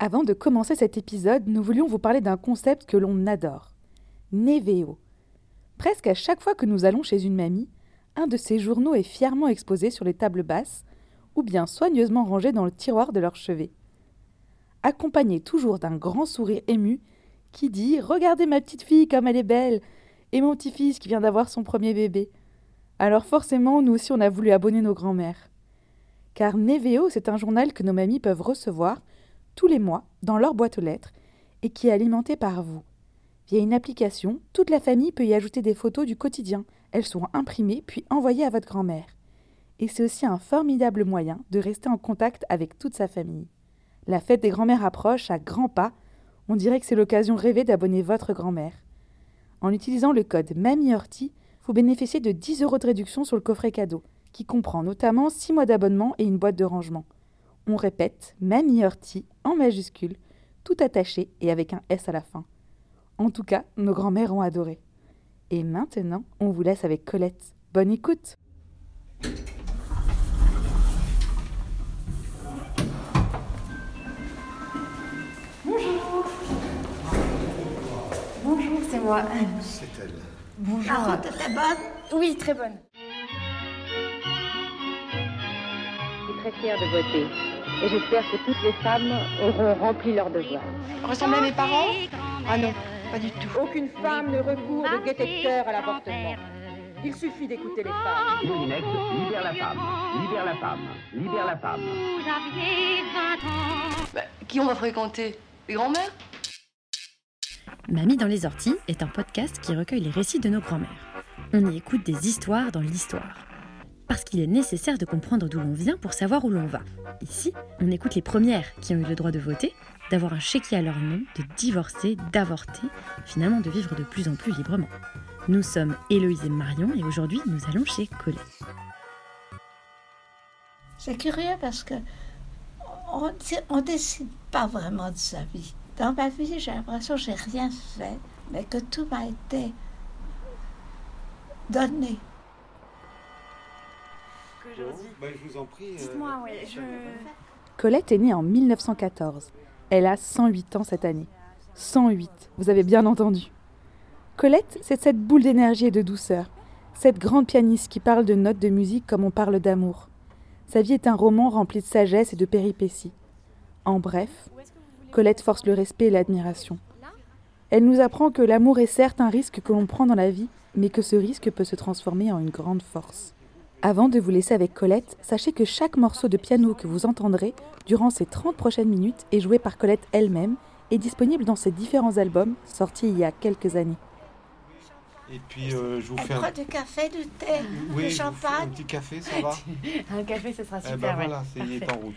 Avant de commencer cet épisode, nous voulions vous parler d'un concept que l'on adore. Neveo. Presque à chaque fois que nous allons chez une mamie, un de ces journaux est fièrement exposé sur les tables basses ou bien soigneusement rangé dans le tiroir de leur chevet. Accompagné toujours d'un grand sourire ému qui dit Regardez ma petite fille comme elle est belle et mon petit-fils qui vient d'avoir son premier bébé. Alors forcément, nous aussi on a voulu abonner nos grands-mères. Car Neveo, c'est un journal que nos mamies peuvent recevoir tous les mois dans leur boîte aux lettres et qui est alimenté par vous. Via une application, toute la famille peut y ajouter des photos du quotidien. Elles sont imprimées puis envoyées à votre grand-mère. Et c'est aussi un formidable moyen de rester en contact avec toute sa famille. La fête des grands-mères approche à grands pas. On dirait que c'est l'occasion rêvée d'abonner votre grand-mère. En utilisant le code MAMIORTI, vous bénéficiez de 10 euros de réduction sur le coffret cadeau, qui comprend notamment 6 mois d'abonnement et une boîte de rangement. On répète MAMIORTI en majuscule, tout attaché et avec un S à la fin. En tout cas, nos grands-mères ont adoré. Et maintenant, on vous laisse avec Colette. Bonne écoute Bonjour. Bonjour, c'est moi. C'est elle. Bonjour. La route était bonne Oui, très bonne. Je suis très fière de voter. Et j'espère que toutes les femmes auront rempli leur devoir. Ressemble à mes parents? Ah non, pas du tout. Aucune femme ne recourt de détecteur à l'avortement. Il suffit d'écouter les femmes. Moulinex, libère la femme, libère la femme, libère la femme. Bah, qui on va fréquenter? Les grands-mères? Mamie dans les orties est un podcast qui recueille les récits de nos grands-mères. On y écoute des histoires dans l'histoire. Parce qu'il est nécessaire de comprendre d'où l'on vient pour savoir où l'on va. Ici, on écoute les premières qui ont eu le droit de voter, d'avoir un chéquier à leur nom, de divorcer, d'avorter, finalement de vivre de plus en plus librement. Nous sommes Héloïse et Marion et aujourd'hui nous allons chez Colette. C'est curieux parce que on décide pas vraiment de sa vie. Dans ma vie, j'ai l'impression que j'ai rien fait, mais que tout m'a été donné. Je vous en prie. Dites-moi, oui, je... Colette est née en 1914. Elle a 108 ans cette année. 108, vous avez bien entendu. Colette, c'est cette boule d'énergie et de douceur, cette grande pianiste qui parle de notes de musique comme on parle d'amour. Sa vie est un roman rempli de sagesse et de péripéties. En bref, Colette force le respect et l'admiration. Elle nous apprend que l'amour est certes un risque que l'on prend dans la vie, mais que ce risque peut se transformer en une grande force. Avant de vous laisser avec Colette, sachez que chaque morceau de piano que vous entendrez durant ces 30 prochaines minutes est joué par Colette elle-même et disponible dans ses différents albums sortis il y a quelques années. Et puis, euh, je vous fais un... prend du café, du thé, Oui, fais un champagne. petit café, ça va Un café, ce sera Eh super. ben ouais. voilà, c'est il est Parfait. en route.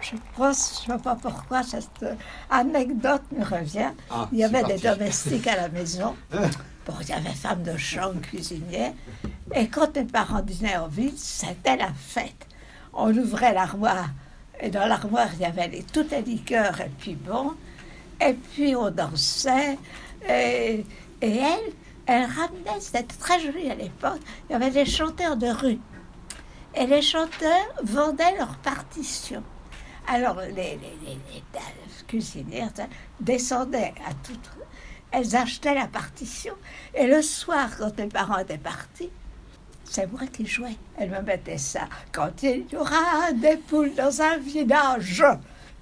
Je pense, je ne sais pas pourquoi, cette anecdote me revient. Ah, Il y avait des parti. domestiques à la maison. Il y avait femme de chambre, cuisinière. Et quand mes parents dînaient en ville, c'était la fête. On ouvrait l'armoire. Et dans l'armoire, il y avait les, toutes les liqueurs et puis bon. Et puis on dansait. Et, elle, elle ramenait, c'était très joli à l'époque, il y avait des chanteurs de rue. Et les chanteurs vendaient leurs partitions. Alors, les, cuisinières descendaient à toutes. Elles achetaient la partition. Et le soir, quand mes parents étaient partis, c'est moi qui jouais. Elle me mettait ça. Quand il y aura des poules dans un village,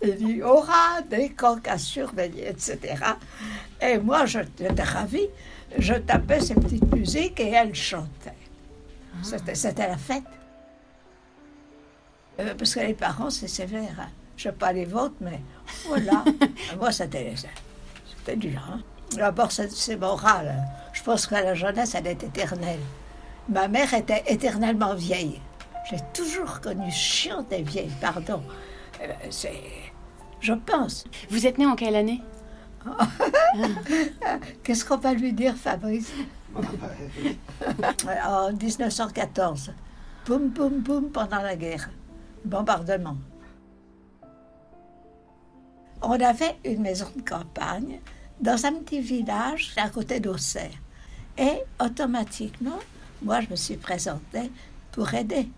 il y aura des coqs à surveiller, etc. Et moi, je- j'étais ravie. Je tapais ces petites musiques et elle chantait. C'était, c'était la fête. Euh, parce que les parents, c'est sévère. hein. Je ne sais pas les vôtres, mais voilà. Moi, c'était, c'était dur. hein. D'abord, c'est, c'est moral. Je pense que la jeunesse, elle est éternelle. Ma mère était éternellement vieille. J'ai toujours connu chiante et vieille, pardon. Euh, c'est. Je pense. Vous êtes né en quelle année? Qu'est-ce qu'on va lui dire, Fabrice? En 1914. Boum, boum, boum, pendant la guerre. Bombardement. On avait une maison de campagne dans un petit village à côté d'Auxerre. Et automatiquement, moi, je me suis présentée pour aider.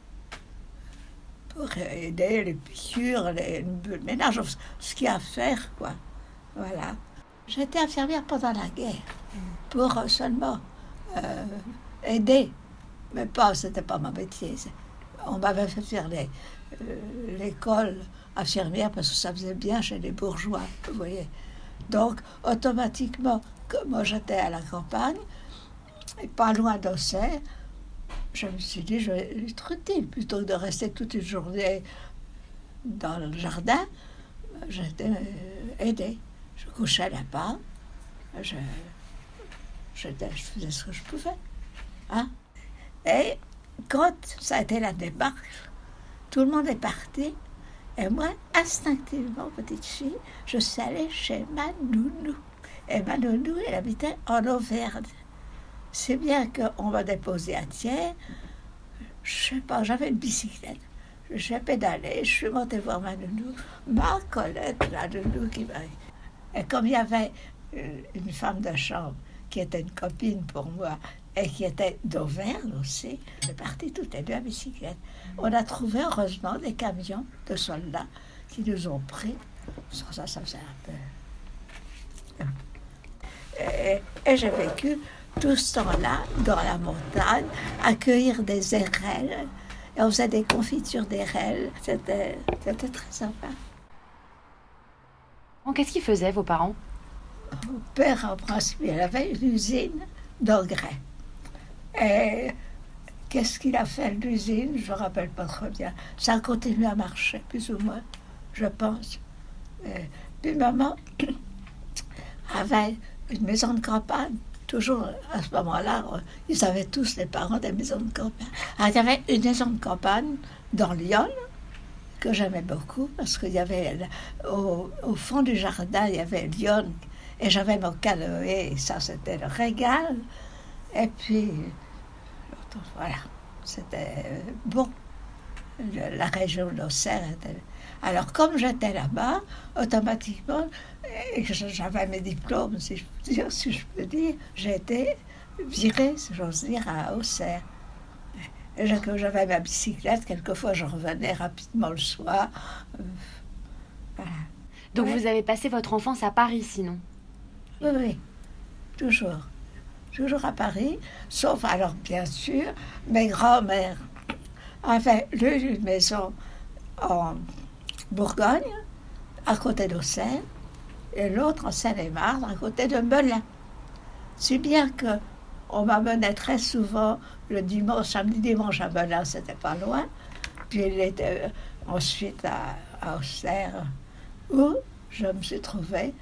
pour aider les piqûres, les, le ménage, ce qu'il y a à faire, quoi. Voilà. J'étais infirmière pendant la guerre, pour seulement euh, aider, mais pas, c'était pas ma métier. On m'avait fait faire euh, l'école infirmière parce que ça faisait bien chez les bourgeois, vous voyez. Donc, automatiquement, comme j'étais à la campagne, et pas loin d'Auxerre, je me suis dit, je vais être utile plutôt que de rester toute une journée dans le jardin. J'étais euh, aidée. Je couchais là-bas. Je, je, faisais ce que je pouvais. Hein? Et quand ça a été la démarche, tout le monde est parti. Et moi, instinctivement, petite fille, je suis allée chez ma nounou. Et ma nounou, elle habitait en Auvergne. C'est bien qu'on m'a déposé à Thiers. Je sais pas, j'avais une bicyclette. J'ai pédalé, je suis montée voir ma nounou, ma Colette, la nounou qui m'a... Et comme il y avait euh, une femme de chambre qui était une copine pour moi et qui était d'Auvergne aussi, est partis toutes les deux à bicyclette. On a trouvé heureusement des camions de soldats qui nous ont pris. Ça, ça, ça faisait un peu... Et, et j'ai vécu tout ce temps-là, dans la montagne, accueillir des érelles. Et on faisait des confitures d'érelles. C'était, très sympa. Qu'est-ce qu'ils faisaient, vos parents? Mon père, en principe, il avait une usine d'engrais. Et qu'est-ce qu'il a fait, l'usine? Je ne me rappelle pas très bien. Ça a continué à marcher, plus ou moins, je pense. Et puis maman avait une maison de campagne toujours à ce moment-là, ils avaient tous les parents des maisons de campagne. Il y avait une maison de campagne dans Lyon que j'aimais beaucoup parce qu'il y avait au, fond du jardin, il y avait Lyon et j'avais mon canoë et ça c'était le régal. Et puis, voilà, c'était bon. La région d'Auxerre était alors, comme j'étais là-bas, automatiquement, j'avais mes diplômes, si je peux dire, si je peux dire j'ai été virée, si j'ose dire, à Auxerre. J'avais ma bicyclette, quelquefois je revenais rapidement le soir. Euh, voilà. Donc vous avez passé votre enfance à Paris, sinon? Oui, oui, toujours. Toujours à Paris, sauf alors bien sûr, mes grands-mères avaient l'une une maison en Bourgogne, à côté d'Auxerre, et l'autre en Seine-et-Marne, à côté de Melun. Si bien que on m'amenait très souvent le dimanche, samedi, dimanche à Melun, c'était pas loin. Puis il était euh, ensuite à, Auxerre, où je me suis trouvée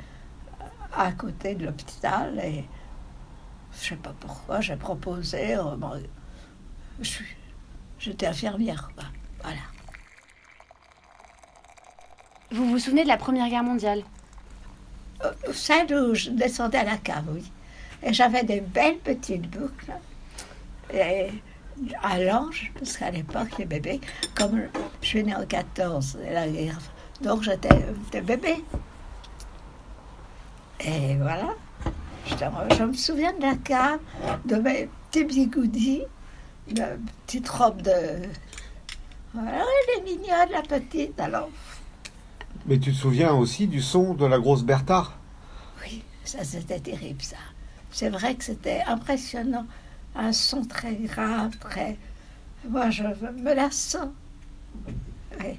à côté de l'hôpital et je sais pas pourquoi, j'ai proposé. Euh, j'étais infirmière, quoi. Voilà. Vous vous souvenez de la Première Guerre mondiale? Euh, Celle où je descendais à la cave, oui. Et j'avais des belles petites boucles. Et à l'ange, parce qu'à l'époque, les bébés, comme je suis née en 14, la guerre, donc j'étais bébé. Et voilà. Je, me souviens de la cave, de mes petits bigoudis, de petite robe de. Voilà, elle est mignonne, la petite. Alors, mais tu te souviens aussi du son de la grosse Bertha? Oui, ça c'était terrible ça. C'est vrai que c'était impressionnant. Un son très grave, très... Moi, je me la sens. Oui.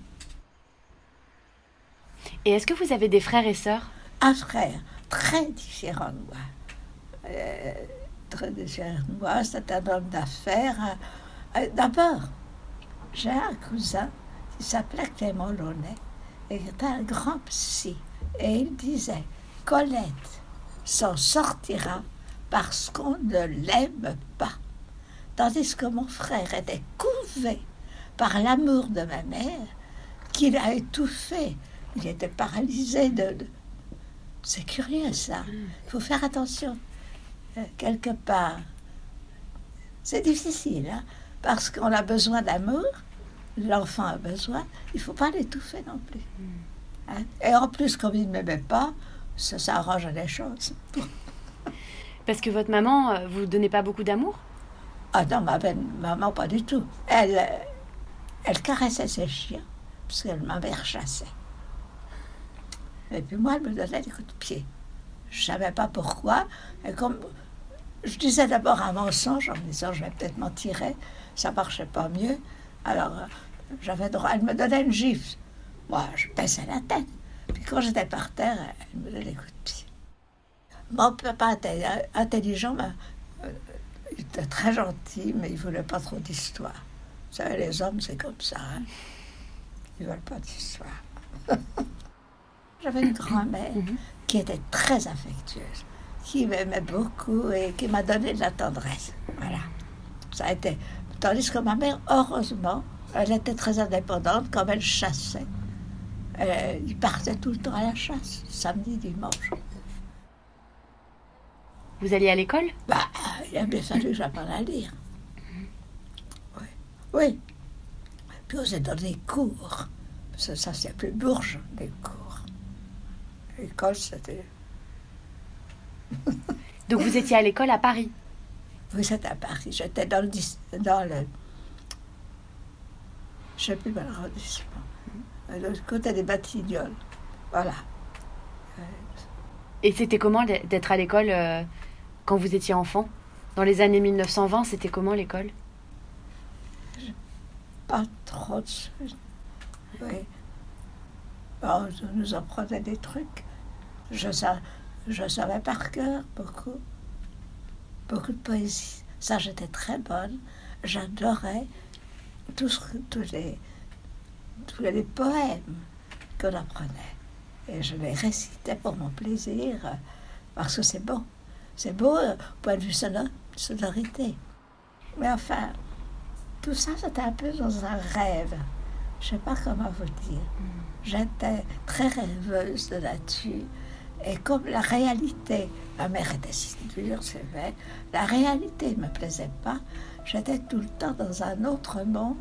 Et est-ce que vous avez des frères et sœurs? Un frère, très différent de moi. Euh, très différent de moi, c'est un homme d'affaires. Euh, d'abord, j'ai un cousin qui s'appelait Clément Launay est un grand psy. Et il disait, Colette s'en sortira parce qu'on ne l'aime pas. Tandis que mon frère était couvé par l'amour de ma mère, qu'il a étouffé. Il était paralysé de... C'est curieux ça. Il faut faire attention. Euh, quelque part, c'est difficile, hein, parce qu'on a besoin d'amour, l'enfant a besoin, il ne faut pas l'étouffer non plus. Hmm. Hein? Et en plus, comme il ne m'aimait pas, ça, ça arrange les choses. Parce que votre maman, euh, vous donnez pas beaucoup d'amour? Ah non, ma maman, pas du tout. Elle, elle caressait ses chiens, parce que ma mère chassait. Et puis moi, elle me donnait des coups de pied. Je ne savais pas pourquoi. Et comme je disais d'abord un mensonge en me disant je vais peut-être m'en tirer, ça marchait pas mieux. Alors euh, j'avais droit, elle me donnait une gifle. Moi, je baissais la tête. Puis quand j'étais par terre, elle me donnait des coups de pied. Mon papa était intelligent, mais, euh, il était très gentil, mais il voulait pas trop d'histoire. Vous savez, les hommes, c'est comme ça. Hein? Ils veulent pas d'histoire. J'avais une grand-mère mhm. qui était très affectueuse, qui m'aimait beaucoup et qui m'a donné de la tendresse. Voilà. Ça a été. Tandis que ma mère, heureusement, elle était très indépendante comme elle chassait. Elle, il partait tout le temps à la chasse, samedi, dimanche. Vous alliez à l'école? Bah, il a bien fallu que j'apprenne à lire. Oui. Oui. Puis on s'est dans des cours. Ça, ça c'est plus bourge, des cours. L'école, c'était. Donc vous étiez à l'école à Paris Oui, c'était à Paris. J'étais dans le. Dans le je sais plus l'arrondissement. De côté des Batignolles. Voilà. Et c'était comment d'être à l'école euh, quand vous étiez enfant? Dans les années 1920, c'était comment l'école? Pas trop de Oui. Bon, on nous apprenait des trucs. Je, je savais par cœur beaucoup. Beaucoup de poésie. Ça, j'étais très bonne. J'adorais tous, tous, les, tous les poèmes qu'on apprenait. Et je les récitais pour mon plaisir, parce que c'est bon. C'est beau, au point de vue sonorité. Mais enfin, tout ça, c'était un peu dans un rêve. Je ne sais pas comment vous dire. J'étais très rêveuse de là-dessus. Et comme la réalité, ma mère était si dure, c'est vrai, la réalité ne me plaisait pas, j'étais tout le temps dans un autre monde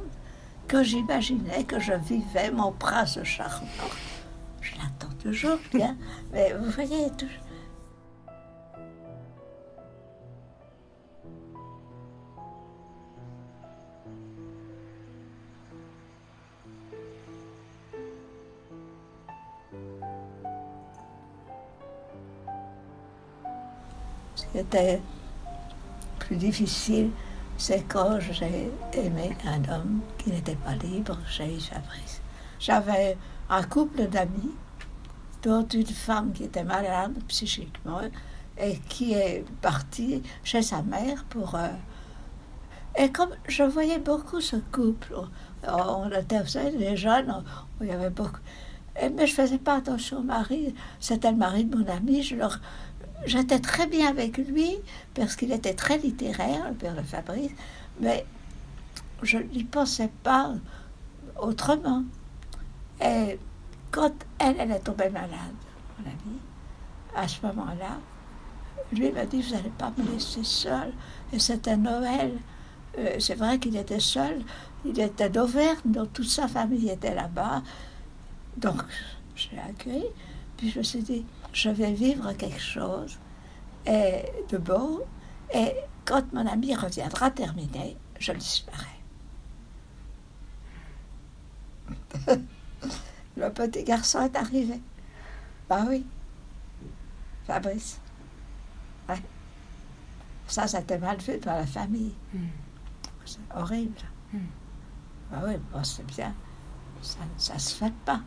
que j'imaginais que je vivais mon prince charmant. Je l'attends toujours bien, mais vous voyez, toujours qui était plus difficile, c'est quand j'ai aimé un homme qui n'était pas libre, j'ai eu Fabrice. J'avais un couple d'amis, dont une femme qui était malade psychiquement et qui est partie chez sa mère pour... Euh, et comme je voyais beaucoup ce couple, on était, vous savez, les jeunes, il y avait beaucoup... mais je faisais pas attention au mari, c'était le mari de mon ami, je leur J'étais très bien avec lui parce qu'il était très littéraire, le père de Fabrice, mais je n'y pensais pas autrement. Et quand elle, elle est tombée malade, mon à ce moment-là, lui m'a dit, vous n'allez pas me laisser seule. Et c'était Noël. Euh, c'est vrai qu'il était seul. Il était d'Auvergne, donc toute sa famille était là-bas. Donc, je l'ai accueilli. Puis je me suis dit, je vais vivre quelque chose et de beau, et quand mon ami reviendra terminé, je le disparaît. le petit garçon est arrivé. Bah oui. Fabrice. Ouais. Ça, c'était mal vu dans la famille. Hmm. C'est horrible. Hmm. Bah oui, bon, c'est bien. Ça ne se fait pas.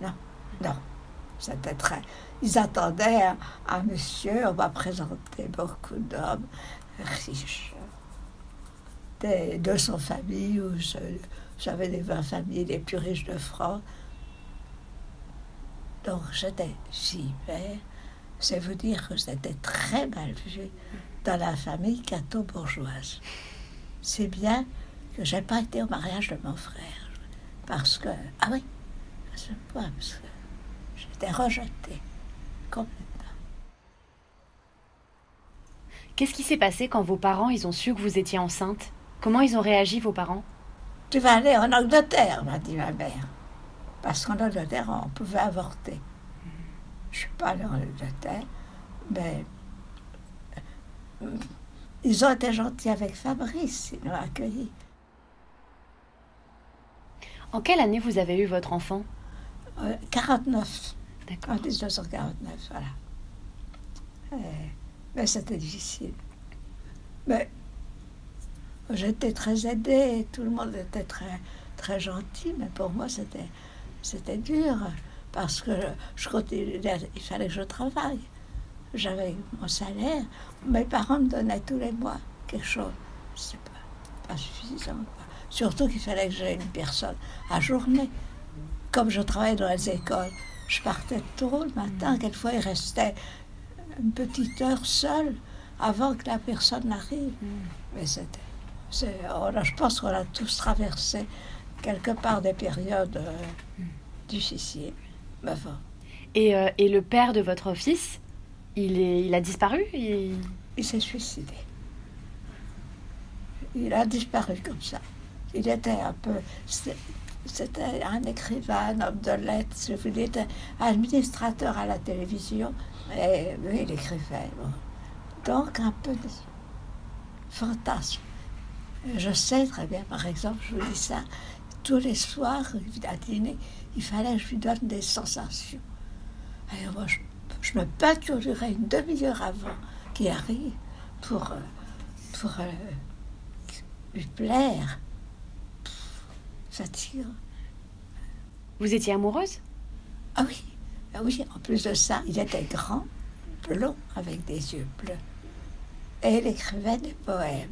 Non, non. C'était très. Ils attendaient un, monsieur, on va présenter beaucoup d'hommes riches, de son famille, ou j'avais les 20 familles les plus riches de France. Donc j'étais si belle. C'est vous dire que c'était très mal vu dans la famille catho-bourgeoise. C'est bien que j'ai pas été au mariage de mon frère. Parce que. Ah oui, ce point, parce que Complètement. Qu'est-ce qui s'est passé quand vos parents ils ont su que vous étiez enceinte? Comment ils ont réagi, vos parents? Tu vas aller en Angleterre, m'a dit ma mère. Parce qu'en Angleterre, on pouvait avorter. Je ne suis pas allée en Angleterre, mais euh, ils ont été gentils avec Fabrice, ils l'ont accueilli. En quelle année vous avez eu votre enfant? Euh, 49. D'accord. En 1949, voilà. Euh, mais c'était difficile. Mais j'étais très aidée, tout le monde était très, très gentil, mais pour moi c'était, c'était dur parce que je continuais, il fallait que je travaille. J'avais mon salaire, mes parents me donnaient tous les mois quelque chose. C'est pas, pas suffisant. Surtout qu'il fallait que j'aie une personne à journée. Comme je travaillais dans les écoles, je partais tôt le matin. Quelquefois, il restait une petite heure seule avant que la personne n'arrive. Mais c'était. a- je pense qu'on a tous traversé quelque part des périodes euh, difficiles. Mais bon, Et, euh, et le père de votre fils, il, est, il a disparu? Il- il s'est suicidé. Il a disparu comme ça. Il était un peu. C'était un écrivain, un homme de lettres, je il était administrateur à la télévision. Et lui, il écrivait. Donc, un peu de fantasme. Je sais très bien, par exemple, je vous dis ça, tous les soirs, à dîner, il fallait que je lui donne des sensations. Alors moi, je, je me peinturerais une demi-heure avant qu'il arrive pour, euh, pour euh, lui plaire. Pff, Fatigant. Vous étiez amoureuse? Ah oui, ah oui, en plus de ça, il était grand, blond, avec des yeux bleus. Et il écrivait des poèmes.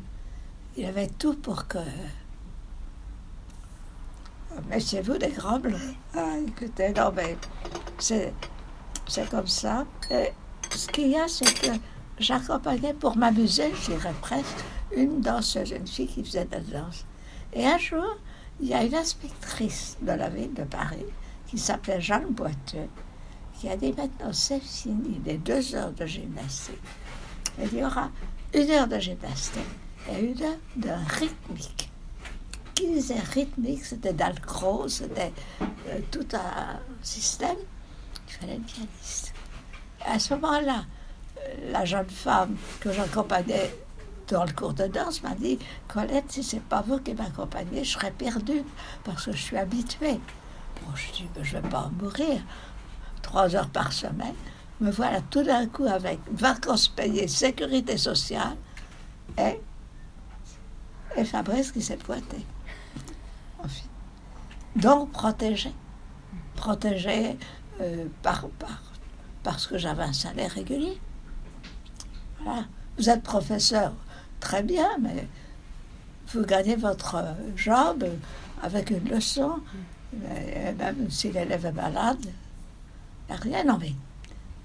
Il avait tout pour que. Mettez-vous des grands bleus. Ah, écoutez, non, mais c'est, c'est comme ça. Et ce qu'il y a, c'est que j'accompagnais pour m'amuser, je dirais presque, une danseuse, une fille qui faisait de la danse. Et un jour, il y a une inspectrice de la ville de Paris qui s'appelait Jeanne Boiteux, qui a dit maintenant c'est fini les deux heures de gymnastique. Il y aura une heure de gymnastique et une heure de rythmique. Qui disait rythmique, c'était Dalcroze, c'était euh, tout un système. Il fallait une pianiste. À ce moment-là, euh, la jeune femme que j'accompagnais dans le cours de danse m'a dit Colette, si c'est pas vous qui m'accompagnez, je serais perdue parce que je suis habituée. Bon, je dis ben, Je vais pas mourir. Trois heures par semaine. Me voilà tout d'un coup avec vacances payées, sécurité sociale et, et Fabrice qui s'est pointé. Donc protégé. Protégé euh, par, par, parce que j'avais un salaire régulier. Voilà. Vous êtes professeur, très bien, mais vous gagnez votre euh, job avec une leçon. Et même si l'élève est malade, il n'y a rien. Mais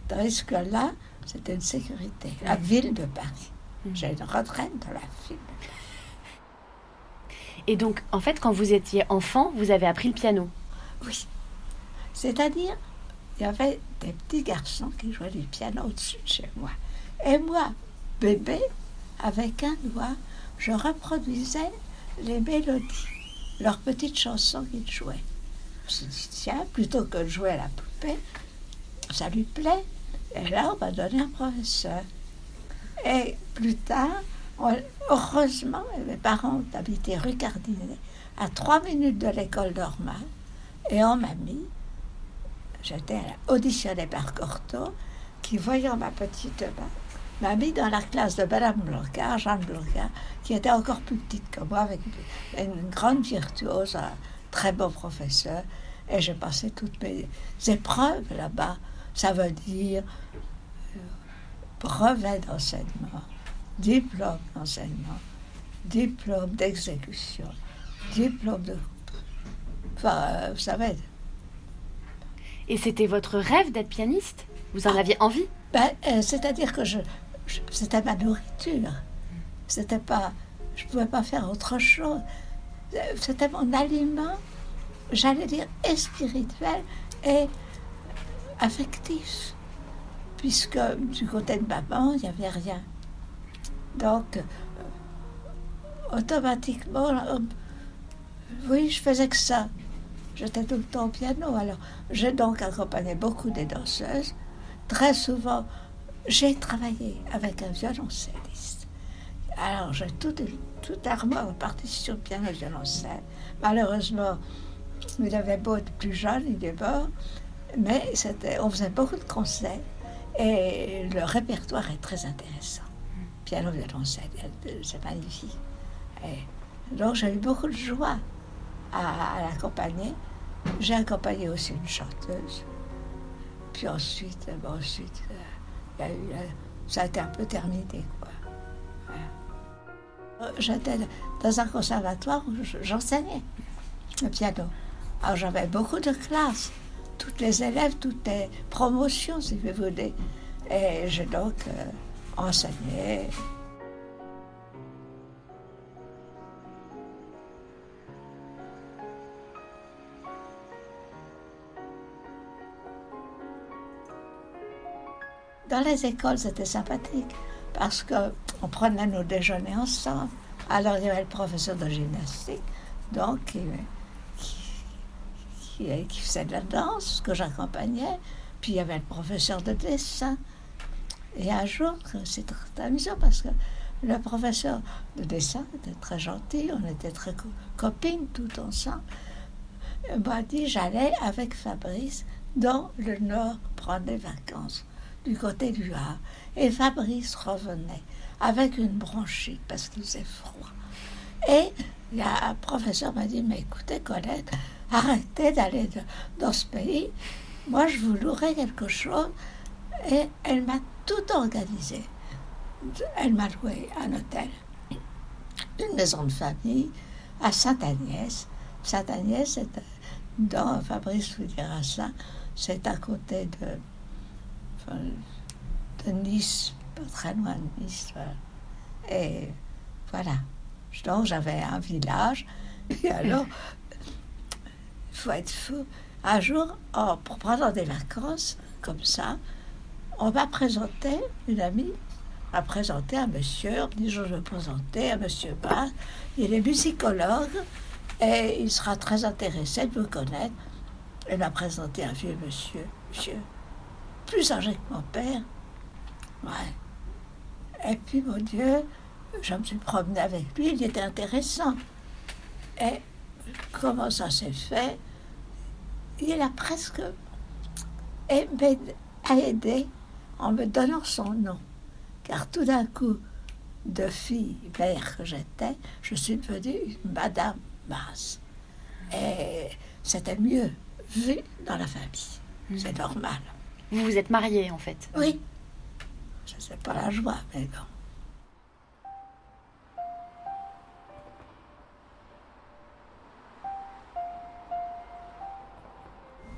tandis que là, c'était une sécurité. La ville de Paris. J'ai une retraite de la ville. Et donc, en fait, quand vous étiez enfant, vous avez appris le piano. Oui. C'est-à-dire, il y avait des petits garçons qui jouaient du piano au-dessus de chez moi. Et moi, bébé, avec un doigt, je reproduisais les mélodies, leurs petites chansons qu'ils jouaient. Je me suis dit, tiens, plutôt que de jouer à la poupée, ça lui plaît. Et là, on m'a donné un professeur. Et plus tard, heureusement, mes parents habitaient rue Cardinet, à trois minutes de l'école normale. Et on m'a mis, j'étais auditionnée par Cortot, qui, voyant ma petite main, m'a mis dans la classe de Madame Blancard, Jeanne Blancard, qui était encore plus petite que moi, avec une, grande virtuose, un très bon professeur. Et j'ai passé toutes mes épreuves là-bas. Ça veut dire euh, brevet d'enseignement, diplôme d'enseignement, diplôme d'exécution, diplôme de... Enfin, euh, vous savez, Et c'était votre rêve d'être pianiste? Vous en aviez envie? Ben, euh, c'est-à-dire que je- c'était ma nourriture. C'était pas, je pouvais pas faire autre chose. Euh, C'était mon aliment, j'allais dire, et spirituel et affectif. Puisque du côté de maman, il n'y avait rien. Donc, euh, automatiquement, euh, oui, je faisais que ça. J'étais tout le temps au piano. Alors, j'ai donc accompagné beaucoup des danseuses. Très souvent, j'ai travaillé avec un violoncelliste. Alors, j'ai tout, tout armoire partition piano violoncelle. Malheureusement, Il avait beau être plus jeune, il est mort, mais on faisait beaucoup de concerts et le répertoire est très intéressant. Piano, violoncelle, c'est magnifique. Et donc j'ai eu beaucoup de joie à, l'accompagner. J'ai accompagné aussi une chanteuse. Puis ensuite, ensuite, euh, eu, euh, ça a été un peu terminé. Quoi. J'étais dans un conservatoire où j'enseignais le piano. Alors j'avais beaucoup de classes, toutes les élèves, toutes les promotions, si vous voulez. Et j'ai donc euh, enseigné. Dans les écoles, c'était sympathique parce qu'on prenait nos déjeuners ensemble. Alors, il y avait le professeur de gymnastique, donc, qui, faisait de la danse, que j'accompagnais. Puis, il y avait le professeur de dessin. Et un jour, c'est très amusant parce que le professeur de dessin était très gentil, on était très copines tout ensemble. m'a dit j'allais avec Fabrice dans le Nord prendre des vacances, du côté du Havre. Et Fabrice revenait avec une bronchite parce qu'il faisait froid. Et le professeur m'a dit, mais écoutez Colette, arrêtez d'aller dans ce pays. Moi, je vous louerai quelque chose. Et elle m'a tout organisé. Elle m'a loué un hôtel, une maison de famille à Sainte-Agnès. Sainte-Agnès, c'est dans Fabrice vous dira ça, c'est à côté de, de Nice, pas très loin de Nice. Et voilà. Donc j'avais un village. Et alors, il faut être fou. Un jour, oh, pour prendre des vacances, comme ça, on m'a présenté, une amie m'a présenté un monsieur, on dit je vais présenter un monsieur Bas, il est musicologue et il sera très intéressé de me connaître. Elle m'a présenté un vieux monsieur, monsieur, plus âgé que mon père. Ouais. Et puis, mon Dieu, je me suis promenée avec lui, il était intéressant. Et comment ça s'est fait? Il a presque aidé en me donnant son nom. Car tout d'un coup, de fille mère que j'étais, je suis devenue Madame Masse. Et c'était mieux vu dans la famille. Hmm. C'est normal. Vous vous êtes mariée en fait Oui. Je sais pas la joie, mais bon.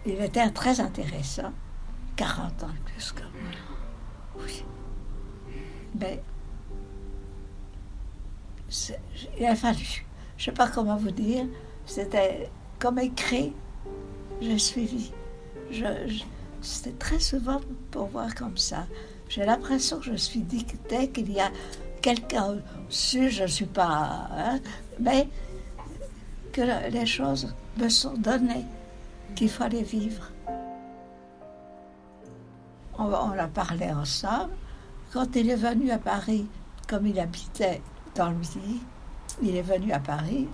Il était très intéressant, 40 ans plus que. Oui. Mais il a fallu, je ne sais pas comment vous dire, c'était comme écrit, j'ai suivi. Je, c'était très souvent pour voir comme ça. J'ai l'impression que je suis dictée, qu'il y a quelqu'un au-dessus, je ne suis pas. Hein, mais que les choses me sont données qu'il fallait vivre. On, a parlé ensemble. Quand il est venu à Paris, comme il habitait dans le Midi, il est venu à Paris.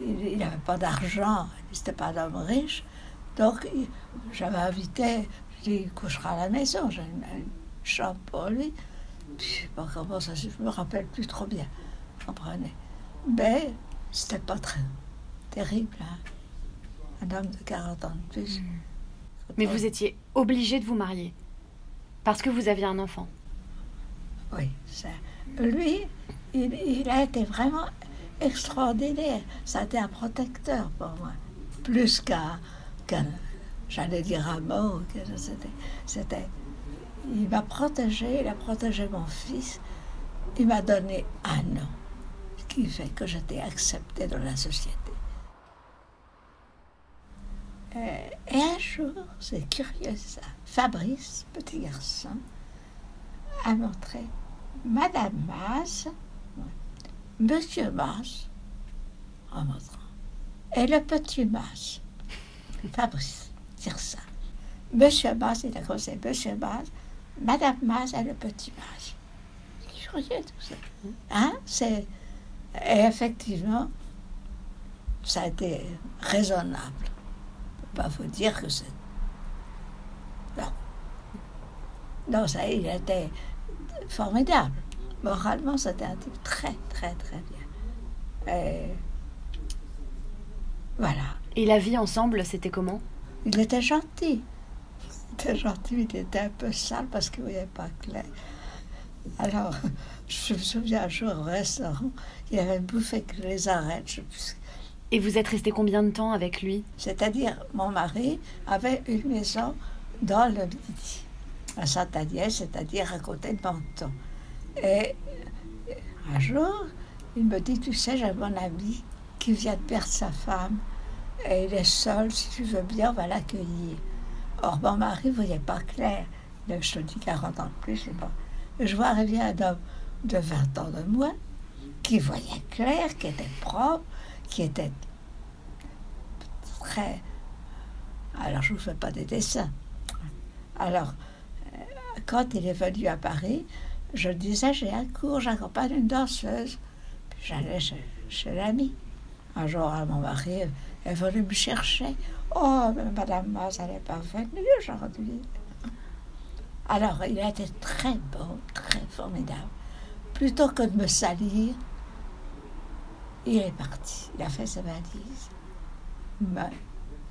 Il n'avait pas d'argent, il n'était pas d'homme riche. Donc, j'avais invité, je il couchera à la maison, j'ai une, chambre pour lui. Je ne sais pas comment ça, je me rappelle plus trop bien, comprenez. Mais c'était pas très terrible. Hein un homme de 40 ans de plus. Hmm. Mais vous étiez obligé de vous marier parce que vous aviez un enfant. Oui, lui, il, a été vraiment extraordinaire. Ça a été un protecteur pour moi, plus qu'un, j'allais dire un mot. C'était, il m'a protégé, il a protégé mon fils. Il m'a donné un nom, ce qui fait que j'étais acceptée dans la société. Euh, et un jour, c'est curieux ça, Fabrice, petit garçon, a montré Madame Masse, Monsieur Masse, en montrant, et le petit Masse. Fabrice, dire ça. Monsieur Masse, il a commencé Monsieur Masse, Madame Masse et le petit Masse. C'est curieux tout ça. Hein? C'est... Et effectivement, ça a été raisonnable. pas vous dire que c'est. Non. Non, ça, il était formidable. Moralement, c'était un type très, très, très bien. Et voilà. Et la vie ensemble, c'était comment? Il était gentil. Il était gentil, il était un peu sale parce qu'il ne voyait pas clair. Alors, je me souviens un jour au restaurant, il avait bouffé que les arêtes. Je... Et vous êtes resté combien de temps avec lui? C'est-à-dire, mon mari avait une maison dans le Midi, à Saint-Agnès, c'est-à-dire à côté de Menton. Et un jour, il me dit, tu sais, j'ai mon ami qui vient de perdre sa femme et il est seul, si tu veux bien, on va l'accueillir. Or, mon mari ne voyait pas clair. je te dis 40 ans de plus, je pas. Je vois arriver un homme de 20 ans de moins qui voyait clair, qui était propre, qui était très... Alors, je ne vous fais pas des dessins. Alors, euh, quand il est venu à Paris, je disais, j'ai un cours, j'accompagne une danseuse. Puis j'allais chez, chez l'ami. Un jour, mon mari est venu me chercher. Oh, mais Madame Maz, elle n'est pas venue aujourd'hui. Alors, il a été très beau, très formidable. Plutôt que de me salir, il est parti. Il a fait sa valise, mais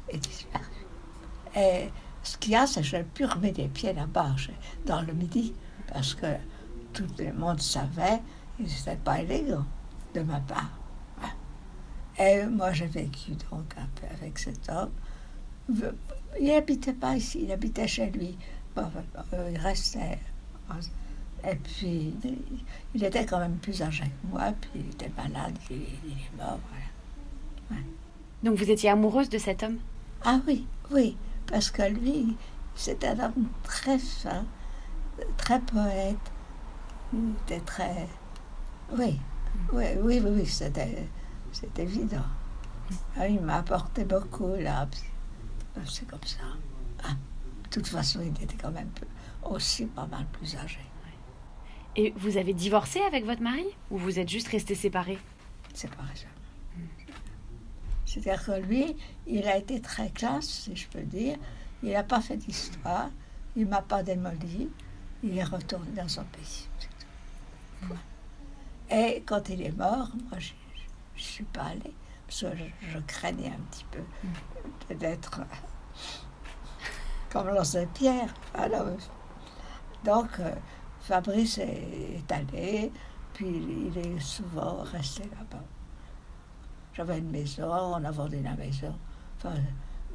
est disparu. Et ce qu'il y a, c'est que je n'ai pu remettre les pieds là-bas, dans le midi, parce que tout le monde savait ce n'était pas élégant de ma part. Et moi, j'ai vécu donc un peu avec cet homme. Il n'habitait pas ici, il habitait chez lui. Bon, euh, il restait. Et puis, il était quand même plus âgé que moi, puis il était malade, il, est mort. Voilà. Donc vous étiez amoureuse de cet homme? Ah oui, oui, parce que lui, c'était un homme très fin, très poète, il était très. Oui, oui, oui, oui, oui c'était c'est évident. Ah, il m'a apporté beaucoup, là. C'est comme ça. Ah, de toute façon, il était quand même aussi pas mal plus âgé. Et vous avez divorcé avec votre mari Ou vous êtes juste restés séparés? Séparés C'est-à-dire que lui, il a été très classe, si je peux dire. Il n'a pas fait d'histoire. Il ne m'a pas démoli. Il est retourné dans son pays. Et quand il est mort, moi, j'ai je suis pas allée, parce que je, craignais un petit peu d'être comme l'ancien Pierre. Alors, donc, euh, Fabrice est, allé, puis il est souvent resté là-bas. J'avais une maison, on a vendu la maison. Enfin,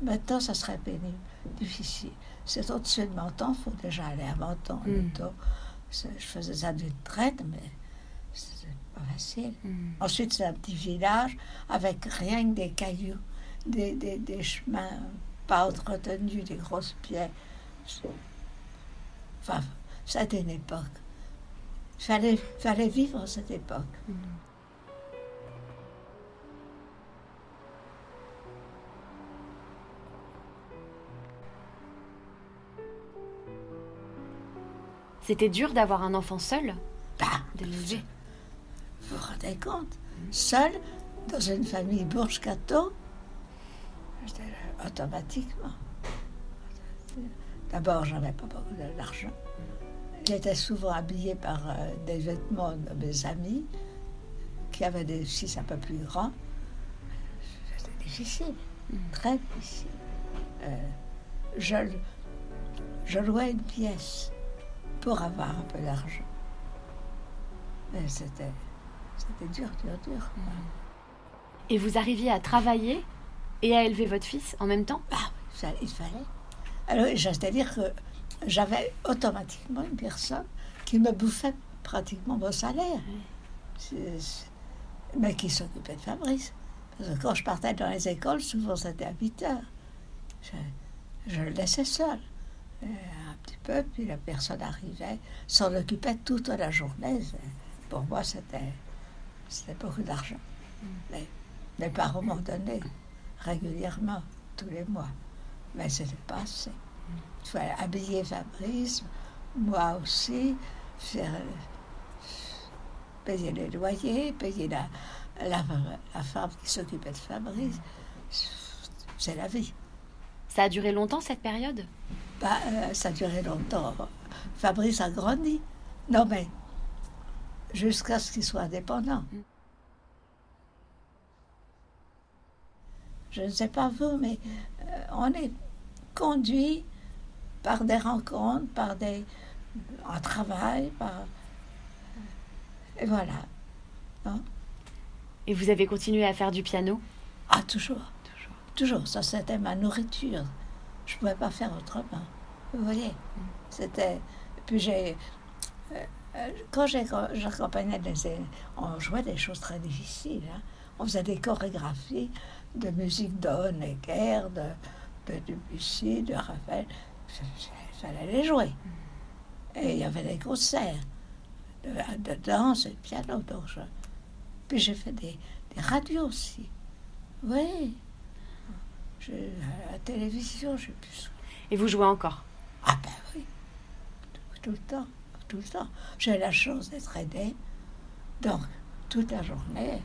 maintenant, ça serait pénible, difficile. C'est au-dessus de Menton, il faut déjà aller à Menton. Mm. Je faisais ça d'une traite, mais facile. Mm. Ensuite, c'est un petit village avec rien que des cailloux, des, des, des chemins pas entretenus, des grosses pierres. Enfin, c'était une époque. Il fallait, fallait vivre cette époque. Mm. C'était dur d'avoir un enfant seul bah, vous vous rendez compte? Seule, dans une famille bourge-gâteau, automatiquement. D'abord, j'avais pas beaucoup d'argent. J'étais souvent habillée par euh, des vêtements de mes amis qui avaient des fils un peu plus grands. C'était difficile, mm. très difficile. Euh, je, je louais une pièce pour avoir un peu d'argent. Mais c'était c'était dur, dur, dur. Et vous arriviez à travailler et à élever votre fils en même temps? Ah, ça, il fallait. Alors, c'est-à-dire que j'avais automatiquement une personne qui me bouffait pratiquement mon salaire. mais qui s'occupait de Fabrice. Parce que quand je partais dans les écoles, souvent c'était à 8 heures. Je, le laissais seul. Un petit peu, puis la personne arrivait, s'en occupait toute la journée. Pour moi, c'était c'était beaucoup d'argent. Les, les, parents m'ont donné régulièrement, tous les mois. Mais ce n'était pas assez. Il fallait habiller Fabrice, moi aussi, faire, payer les loyers, payer la, la, femme qui s'occupait de Fabrice. C'est la vie. Ça a duré longtemps cette période? Bah, euh, Ça a duré longtemps. Fabrice a grandi. Non mais, jusqu'à ce qu'il soit indépendant. Mm. Je ne sais pas vous, mais euh, on est conduit par des rencontres, par des un travail, par et voilà. Hein? Et vous avez continué à faire du piano? Ah toujours, toujours, toujours. Ça c'était ma nourriture. Je ne pouvais pas faire autrement. Vous voyez, mm. c'était. Puis j'ai quand j'accompagnais des on jouait des choses très difficiles. Hein. On faisait des chorégraphies de musique d'Honegger, de, de Debussy, de Raphaël. Il fallait les jouer. Et il y avait des concerts de, danse et de piano. Donc Puis j'ai fait des, des, radios aussi. Oui. Je, à la télévision, j'ai pu. Et vous jouez encore? Ah ben oui. Tout, le temps. Tout le. J'ai la chance d'être aidée. Donc, toute la journée,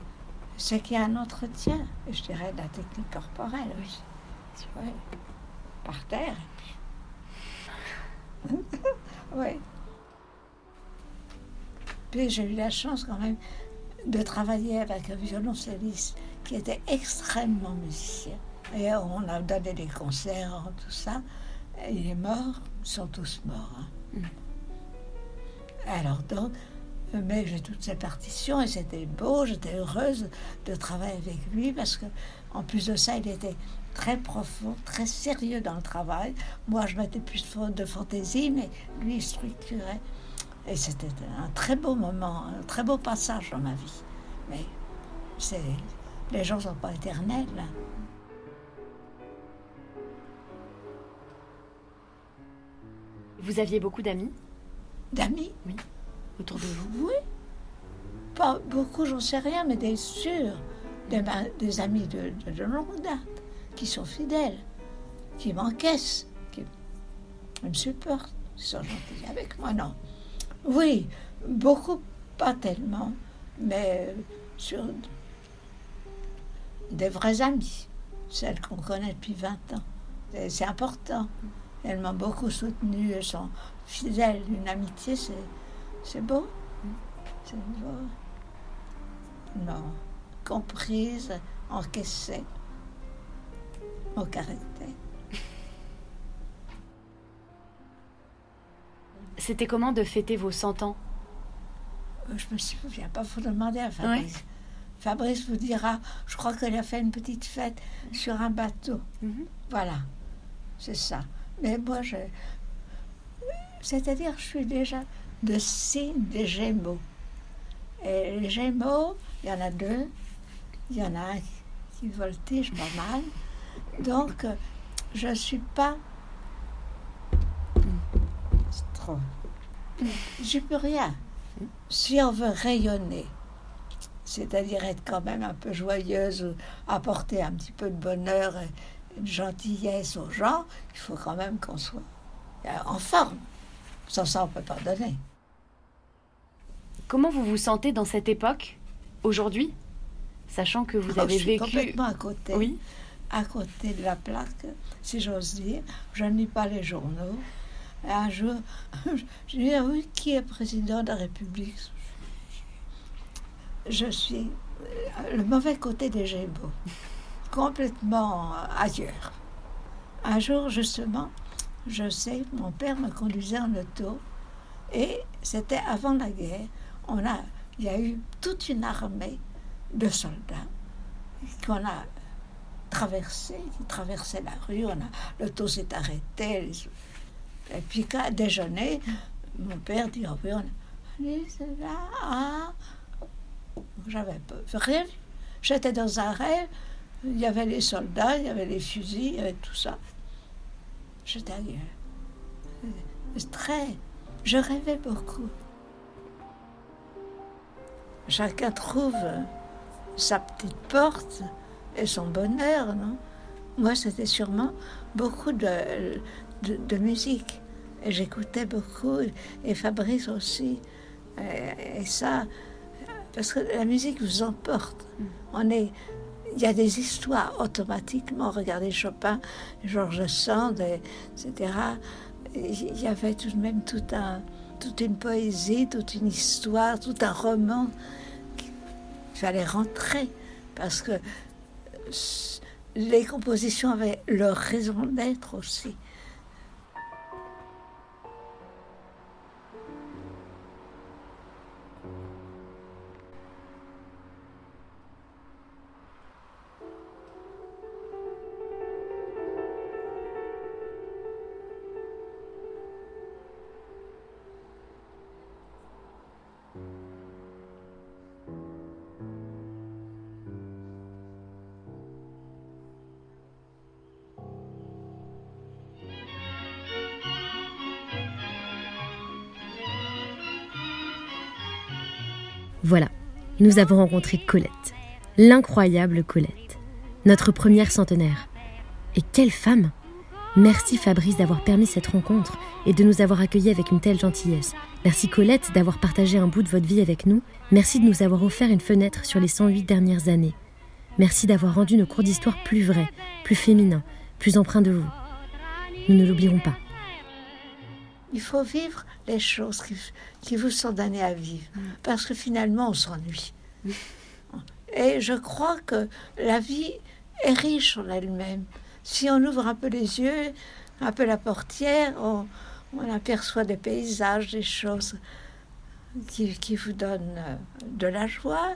c'est qu'il y a un entretien, je dirais, de la technique corporelle. Oui. Par terre. oui. Puis j'ai eu la chance quand même de travailler avec un violoncelliste qui était extrêmement musicien. Et on a donné des concerts, tout ça. il est mort, ils sont tous morts. Hein. Mm. Alors donc, mais j'ai toutes ces partitions et c'était beau, j'étais heureuse de travailler avec lui parce que, en plus de ça, il était très profond, très sérieux dans le travail. Moi, je mettais plus de fantaisie, mais lui, il structurait. Et c'était un très beau moment, un très beau passage dans ma vie. Mais c'est, les gens ne sont pas éternels. Vous aviez beaucoup d'amis? D'amis Oui autour de vous Oui. Pas beaucoup, j'en sais rien, mais des sûrs, des, amis de, de, longue date, qui sont fidèles, qui m'encaissent, qui me supportent, qui sont gentils avec moi. Non. Oui, beaucoup, pas tellement, mais sur des vrais amis, celles qu'on connaît depuis 20 ans. C'est important. Elles m'ont beaucoup soutenue, elles sont fidèles. Une amitié, c'est c'est beau. C'est beau. Non. Comprise, encaissée. Mon caractère. C'était comment de fêter vos 100 ans? Euh, Je me souviens pas, faut demander à Fabrice. Fabrice vous dira, je crois qu'elle a fait une petite fête sur un bateau. Mhm. Voilà, c'est ça. Mais moi, je. C'est-à-dire, je suis déjà de signes des Gémeaux. Et les Gémeaux, il y en a deux. Il y en a un qui voltige pas mal. Donc, je ne suis pas. C'est trop. Je peux rien. Si on veut rayonner, c'est-à-dire être quand même un peu joyeuse apporter un petit peu de bonheur et de gentillesse aux gens, il faut quand même qu'on soit en forme. Sans ça, on ne peut pas donner. Comment vous vous sentez dans cette époque, aujourd'hui, sachant que vous oh, avez je vécu... complètement à côté. Oui. À côté de la plaque, si j'ose dire. Je ne lis pas les journaux. un jour, je dis, ah oui, qui est président de la République Je suis euh, le mauvais côté des Gémeaux, complètement ailleurs. Un jour, justement, je sais, mon père me conduisait en auto, et c'était avant la guerre on a, il y a eu toute une armée de soldats qu'on a traversé, qui traversaient la rue. On a, taux s'est arrêté. et puis, qu'à déjeuner, mon père dit Oh, oui, on a. là. Ah. J'avais rêve. J'étais dans un rêve. Il y avait les soldats, il y avait les fusils, il y avait tout ça. J'étais ailleurs. Très. Je rêvais beaucoup chacun trouve sa petite porte et son bonheur, non? Moi, c'était sûrement beaucoup de, de, musique. Et j'écoutais beaucoup, et Fabrice aussi. Et, ça, parce que la musique vous emporte. Mm. On est, il y a des histoires automatiquement. Regardez Chopin, Georges Sand, etc. Il y avait tout de même tout un, toute une poésie, toute une histoire, tout un roman. Il fallait rentrer parce que les compositions avaient leur raison d'être aussi. Nous avons rencontré Colette, l'incroyable Colette, notre première centenaire. Et quelle femme Merci Fabrice d'avoir permis cette rencontre et de nous avoir accueillis avec une telle gentillesse. Merci Colette d'avoir partagé un bout de votre vie avec nous. Merci de nous avoir offert une fenêtre sur les 108 dernières années. Merci d'avoir rendu nos cours d'histoire plus vrais, plus féminins, plus empreints de vous. Nous ne l'oublierons pas. Il faut vivre les choses qui, vous sont données à vivre, parce que finalement on s'ennuie. Et je crois que la vie est riche en elle-même. Si on ouvre un peu les yeux, un peu la portière, on, aperçoit des paysages, des choses qui, qui vous donnent euh, de la joie.